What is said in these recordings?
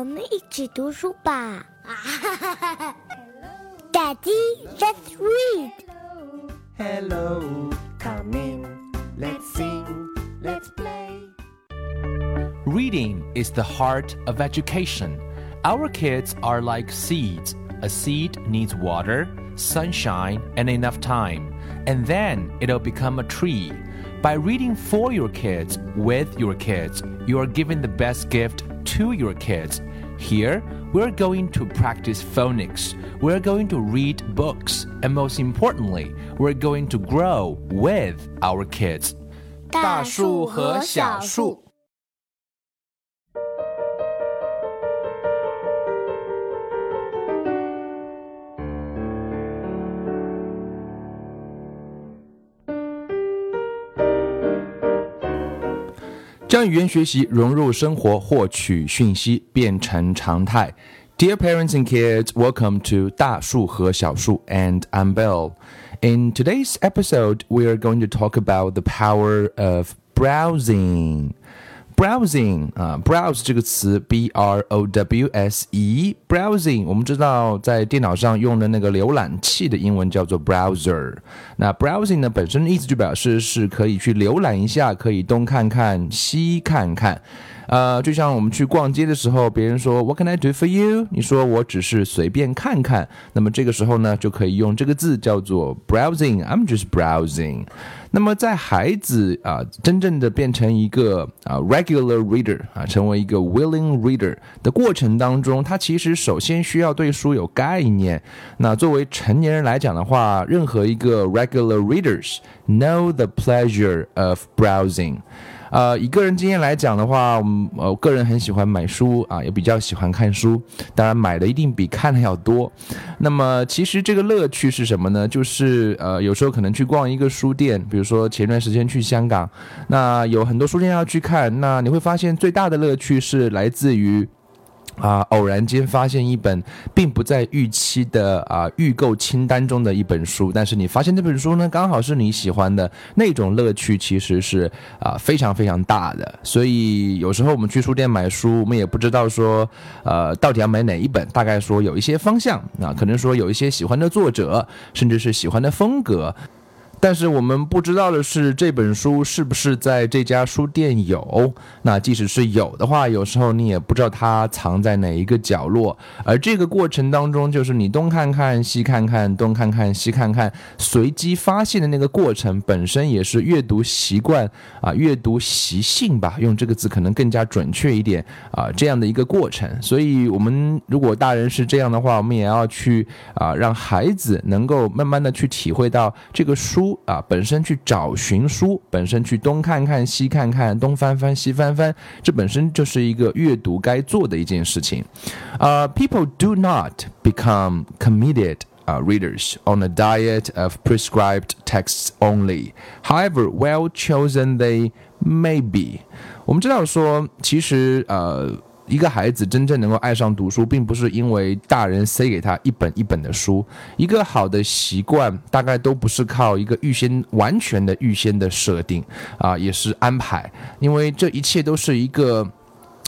我们一起读书吧。Daddy, let's read. Hello, come in. Let's sing, let's play. Reading is the heart of education. Our kids are like seeds. A seed needs water, sunshine, and enough time, and then it'll become a tree. By reading for your kids, with your kids, you are giving the best gift to your kids. Here, we're going to practice phonics, we're going to read books, and most importantly, we're going to grow with our kids. 大树和小树。 将语言学习融入生活，获取讯息变成常态。Dear parents and kids, welcome to 大树和小树 and I'm Bill. In today's episode, we are going to talk about the power of browsing. Browsing 啊，browse 这个词，b r o w s e，browsing 我们知道在电脑上用的那个浏览器的英文叫做 browser。那 browsing 呢本身的意思就表示是可以去浏览一下，可以东看看西看看。呃，就像我们去逛街的时候，别人说 What can I do for you？你说我只是随便看看，那么这个时候呢，就可以用这个字叫做 browsing。I'm just browsing。那么在孩子啊真正的变成一个啊 regular reader 啊，成为一个 willing reader 的过程当中，他其实首先需要对书有概念。那作为成年人来讲的话，任何一个 regular readers know the pleasure of browsing。呃，以个人经验来讲的话，呃，我个人很喜欢买书啊，也比较喜欢看书。当然，买的一定比看的要多。那么，其实这个乐趣是什么呢？就是呃，有时候可能去逛一个书店，比如说前段时间去香港，那有很多书店要去看，那你会发现最大的乐趣是来自于。啊，偶然间发现一本并不在预期的啊预购清单中的一本书，但是你发现这本书呢，刚好是你喜欢的那种乐趣，其实是啊非常非常大的。所以有时候我们去书店买书，我们也不知道说，呃，到底要买哪一本，大概说有一些方向啊，可能说有一些喜欢的作者，甚至是喜欢的风格。但是我们不知道的是，这本书是不是在这家书店有？那即使是有的话，有时候你也不知道它藏在哪一个角落。而这个过程当中，就是你东看看、西看看、东看看、西看看，随机发现的那个过程，本身也是阅读习惯啊、阅读习性吧，用这个字可能更加准确一点啊，这样的一个过程。所以，我们如果大人是这样的话，我们也要去啊，让孩子能够慢慢的去体会到这个书。啊，本身去找寻书，本身去东看看西看看，东翻翻西翻翻，这本身就是一个阅读该做的一件事情。呃，people do not become committed uh, readers on a diet of prescribed texts only. However, well chosen they may be. 我们知道说，其实呃。 一个孩子真正能够爱上读书，并不是因为大人塞给他一本一本的书。一个好的习惯，大概都不是靠一个预先完全的预先的设定啊，也是安排，因为这一切都是一个。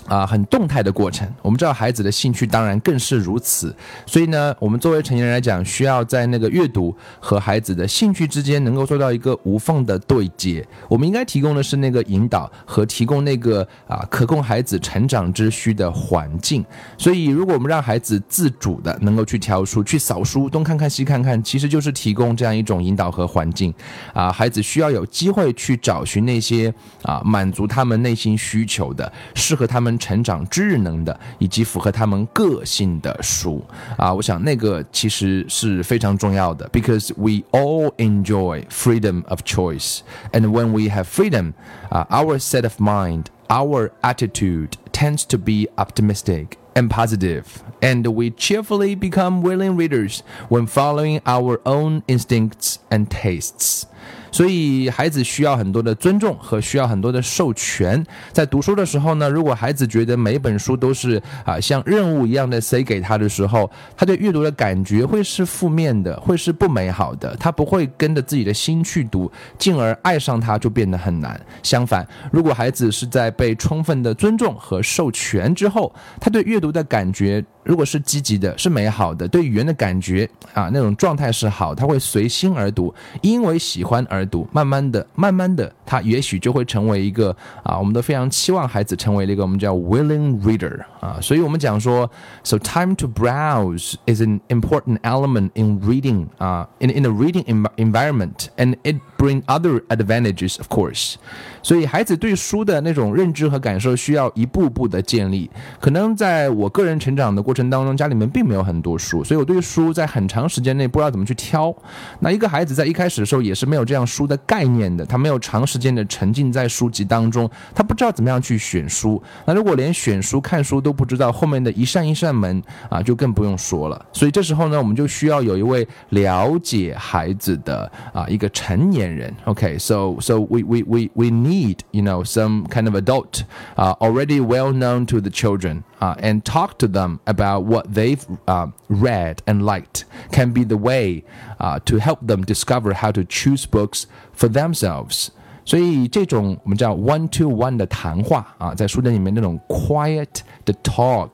啊，很动态的过程。我们知道孩子的兴趣当然更是如此，所以呢，我们作为成年人来讲，需要在那个阅读和孩子的兴趣之间能够做到一个无缝的对接。我们应该提供的是那个引导和提供那个啊可供孩子成长之需的环境。所以，如果我们让孩子自主的能够去挑书、去扫书，东看看西看看，其实就是提供这样一种引导和环境。啊，孩子需要有机会去找寻那些啊满足他们内心需求的、适合他们。成长智能的以及符合他们个性的书啊，我想那个其实是非常重要的，because we all enjoy freedom of choice, and when we have freedom, uh, our set of mind, our attitude tends to be optimistic and positive, and we cheerfully become willing readers when following our own instincts and tastes. 所以孩子需要很多的尊重和需要很多的授权。在读书的时候呢，如果孩子觉得每本书都是啊像任务一样的塞给他的时候，他对阅读的感觉会是负面的，会是不美好的。他不会跟着自己的心去读，进而爱上它就变得很难。相反，如果孩子是在被充分的尊重和授权之后，他对阅读的感觉。如果是积极的，是美好的，对语言的感觉啊，那种状态是好，他会随心而读，因为喜欢而读，慢慢的，慢慢的，他也许就会成为一个啊，我们都非常期望孩子成为了一个我们叫 willing reader 啊，所以我们讲说，so time to browse is an important element in reading 啊，in in the reading environment，and it bring other advantages of course，所以孩子对书的那种认知和感受需要一步步的建立，可能在我个人成长的过。过程当中，家里面并没有很多书，所以我对书在很长时间内不知道怎么去挑。那一个孩子在一开始的时候也是没有这样书的概念的，他没有长时间的沉浸在书籍当中，他不知道怎么样去选书。那如果连选书、看书都不知道，后面的一扇一扇门啊，就更不用说了。所以这时候呢，我们就需要有一位了解孩子的啊一个成年人。OK，so so we we we we need you know some kind of adult 啊 already well known to the children 啊 and talk to them about about what they've uh, read and liked can be the way uh, to help them discover how to choose books for themselves. 所以这种我们叫 one to one 的谈话啊，在书店里面那种 quiet 的 talk，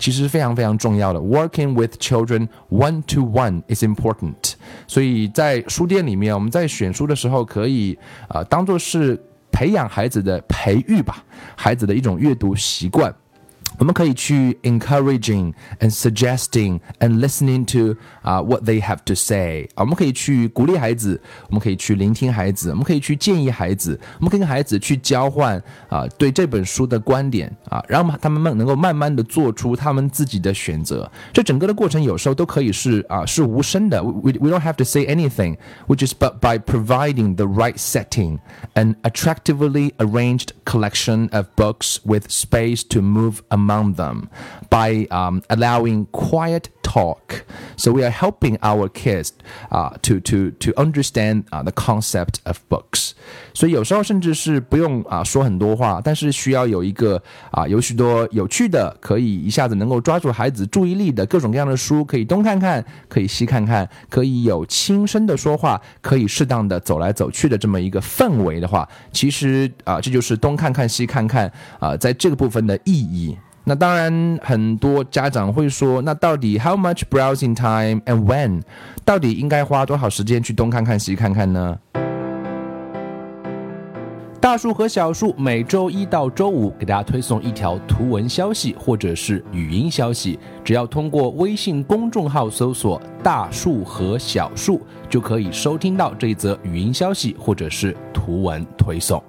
其实非常非常重要的。Working with children one to one is important。所以在书店里面，我们在选书的时候，可以啊当做是培养孩子的培育吧，孩子的一种阅读习惯。 我们可以去 encouraging and suggesting and listening to 啊、uh, what they have to say 啊，我们可以去鼓励孩子，我们可以去聆听孩子，我们可以去建议孩子，我们可以跟孩子去交换啊对这本书的观点啊，让他们能够慢慢的做出他们自己的选择。这整个的过程有时候都可以是啊是无声的，we we don't have to say anything, which is but by providing the right setting, an attractively arranged collection of books with space to move among among them by um, allowing quiet talk. So we are helping our kids uh, to to to understand uh, the concept of books. 所以有时候甚至是不用啊说很多话，但是需要有一个啊有许多有趣的，可以一下子能够抓住孩子注意力的各种各样的书，可以东看看，可以西看看，可以有轻声的说话，可以适当的走来走去的这么一个氛围的话，其实啊这就是东看看西看看啊在这个部分的意义。那当然，很多家长会说，那到底 how much browsing time and when？到底应该花多少时间去东看看西看看呢？大树和小树每周一到周五给大家推送一条图文消息或者是语音消息，只要通过微信公众号搜索“大树和小树”，就可以收听到这一则语音消息或者是图文推送。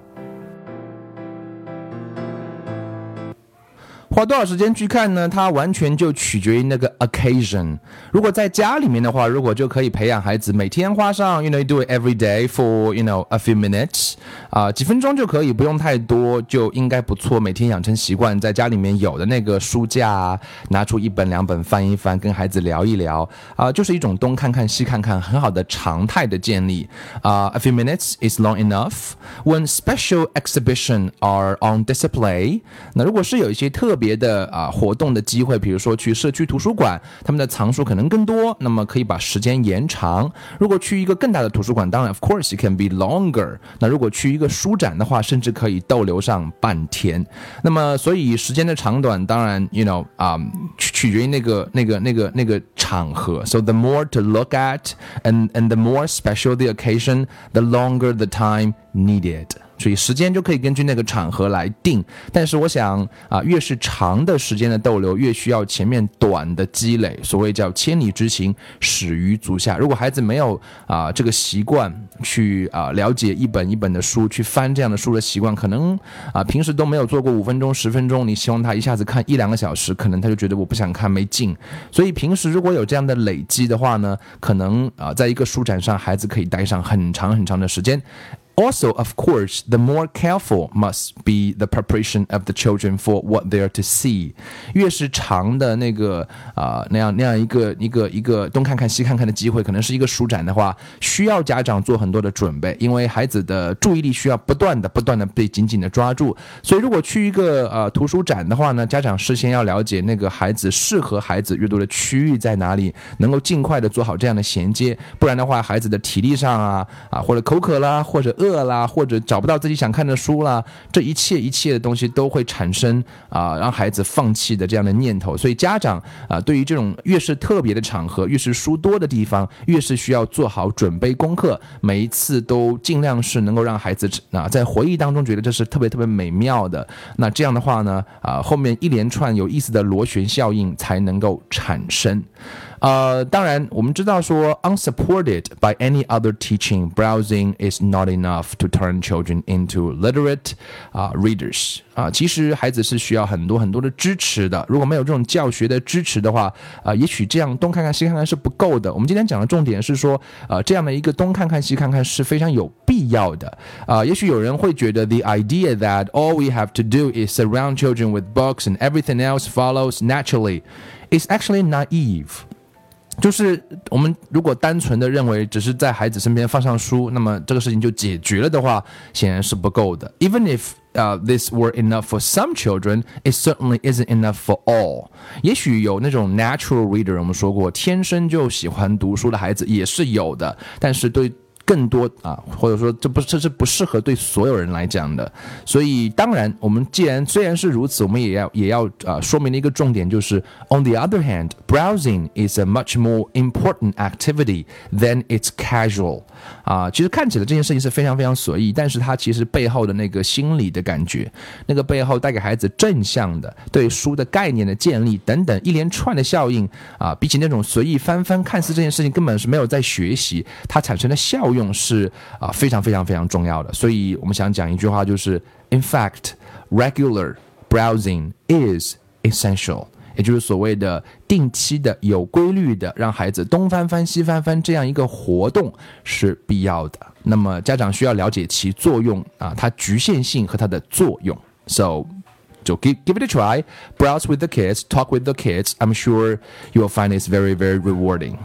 花多少时间去看呢？它完全就取决于那个 occasion。如果在家里面的话，如果就可以培养孩子每天花上，you know do it every day for you know a few minutes，啊，几分钟就可以，不用太多，就应该不错。每天养成习惯，在家里面有的那个书架，拿出一本两本翻一翻，跟孩子聊一聊，啊，就是一种东看看西看看，很好的常态的建立。啊，a few minutes is long enough. When special exhibition are on display，那如果是有一些特别别的啊活动的机会，比如说去社区图书馆，他们的藏书可能更多，那么可以把时间延长。如果去一个更大的图书馆，当然，of course it can be longer。那如果去一个书展的话，甚至可以逗留上半天。那么，所以时间的长短，当然，you know 啊，取取决于那个那个那个那个场合。So the more to look at and and the more special the occasion, the longer the time needed. 所以时间就可以根据那个场合来定，但是我想啊，越是长的时间的逗留，越需要前面短的积累。所谓叫千里之行，始于足下。如果孩子没有啊这个习惯去啊了解一本一本的书，去翻这样的书的习惯，可能啊平时都没有做过五分钟、十分钟，你希望他一下子看一两个小时，可能他就觉得我不想看，没劲。所以平时如果有这样的累积的话呢，可能啊在一个书展上，孩子可以待上很长很长的时间。Also, of course, the more careful must be the preparation of the children for what they are to see. 越是长的那个啊、那样那样一个一个一个东看看西看看的机会，可能是一个舒展的话，需要家长做很多的准备，因为孩子的注意力需要不断的不断的被紧紧的抓住。所以，如果去一个呃图书展的话呢，家长事先要了解那个孩子适合孩子阅读的区域在哪里，能够尽快的做好这样的衔接，不然的话，孩子的体力上啊啊或者口渴啦，或者饿啦，或者找不到自己想看的书啦，这一切一切的东西都会产生啊让孩子放弃的这样的念头。所以家长啊，对于这种越是特别的场合，越是书多的地方，越是需要做好准备功课，每一次都尽量是能够让孩子啊在回忆当中觉得这是特别特别美妙的。那这样的话呢，啊后面一连串有意思的螺旋效应才能够产生。呃，当然，我们知道说，unsupported by any other teaching, browsing is not enough to turn children into literate 啊、readers 啊、其实孩子是需要很多很多的支持的。如果没有这种教学的支持的话，啊、也许这样东看看西看看是不够的。我们今天讲的重点是说，呃，这样的一个东看看西看看是非常有必要的。啊、也许有人会觉得，the idea that all we have to do is surround children with books and everything else follows naturally is actually naive. 就是我们如果单纯的认为只是在孩子身边放上书，那么这个事情就解决了的话，显然是不够的。Even if 呃、this were enough for some children, it certainly isn't enough for all. 也许有那种 natural reader，我们说过，天生就喜欢读书的孩子也是有的，但是对。更多啊，或者说这不这是不适合对所有人来讲的，所以当然，我们既然虽然是如此，我们也要也要啊说明的一个重点就是，on the other hand, browsing is a much more important activity than its casual. 啊，其实看起来这件事情是非常非常随意，但是它其实背后的那个心理的感觉，那个背后带给孩子正向的对书的概念的建立等等一连串的效应啊，比起那种随意翻翻，看似这件事情根本是没有在学习，它产生的效用是啊非常非常非常重要的。所以我们想讲一句话，就是 In fact, regular browsing is essential. 也就是所谓的定期的、有规律的，让孩子东翻翻、西翻翻这样一个活动是必要的。那么家长需要了解其作用啊，它局限性和它的作用。So 就 give give it a try, browse with the kids, talk with the kids. I'm sure you will find it's very very rewarding.